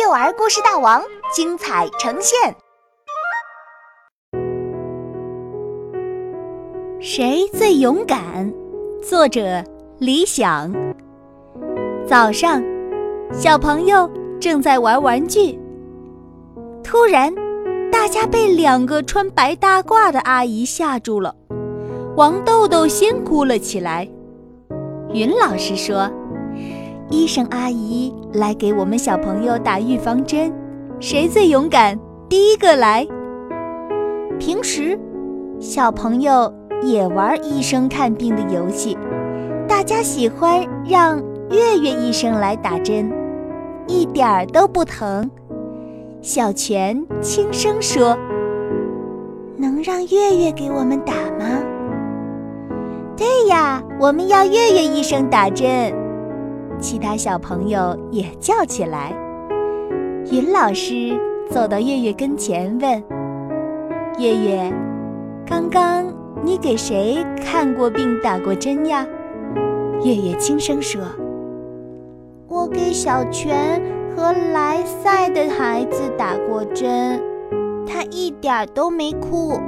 幼儿故事大王精彩呈现。谁最勇敢？作者李想。早上，小朋友正在玩玩具，突然，大家被两个穿白大褂的阿姨吓住了。王豆豆先哭了起来。云老师说：“医生阿姨来给我们小朋友打预防针，谁最勇敢，第一个来。”平时，小朋友也玩医生看病的游戏，大家喜欢让月月医生来打针，一点儿都不疼。小泉轻声说：“能让月月给我们打吗？”对呀，我们要月月医生打针。其他小朋友也叫起来。云老师走到月月跟前问：“月月，刚刚你给谁看过病、打过针呀？”月月轻声说：“我给小泉和莱赛的孩子打过针，他一点都没哭。”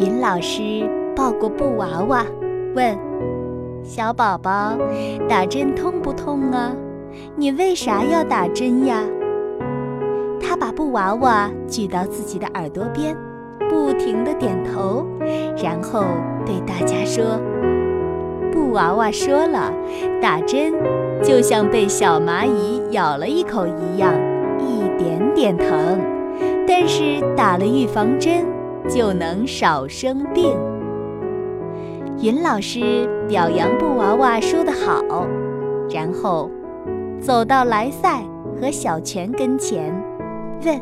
云老师。抱过布娃娃，问：“小宝宝，打针痛不痛啊？你为啥要打针呀？”他把布娃娃举到自己的耳朵边，不停地点头，然后对大家说：“布娃娃说了，打针就像被小蚂蚁咬了一口一样，一点点疼，但是打了预防针就能少生病。”云老师表扬布娃娃说得好，然后走到莱赛和小泉跟前，问：“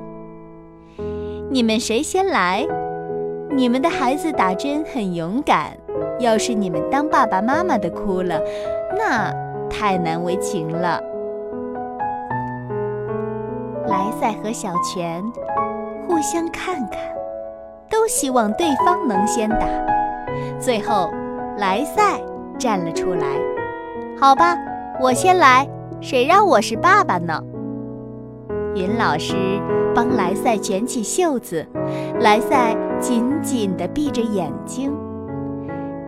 你们谁先来？你们的孩子打针很勇敢，要是你们当爸爸妈妈的哭了，那太难为情了。”莱赛和小泉互相看看，都希望对方能先打，最后。莱赛站了出来，好吧，我先来。谁让我是爸爸呢？云老师帮莱赛卷起袖子，莱赛紧紧地闭着眼睛。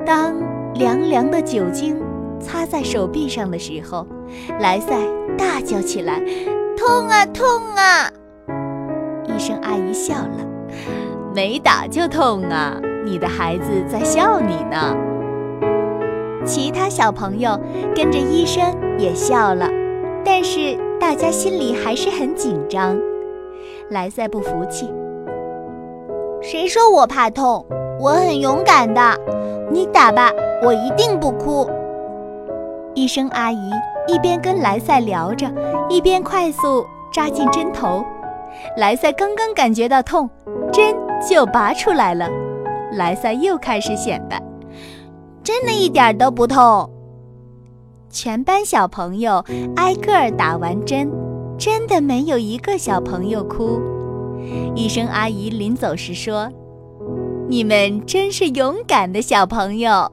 当凉凉的酒精擦在手臂上的时候，莱赛大叫起来：“痛啊，痛啊！”医生阿姨笑了：“没打就痛啊，你的孩子在笑你呢。”其他小朋友跟着医生也笑了，但是大家心里还是很紧张。莱赛不服气：“谁说我怕痛？我很勇敢的。你打吧，我一定不哭。”医生阿姨一边跟莱赛聊着，一边快速扎进针头。莱赛刚刚感觉到痛，针就拔出来了。莱赛又开始显摆。真的一点都不痛。全班小朋友挨个儿打完针，真的没有一个小朋友哭。医生阿姨临走时说：“你们真是勇敢的小朋友。”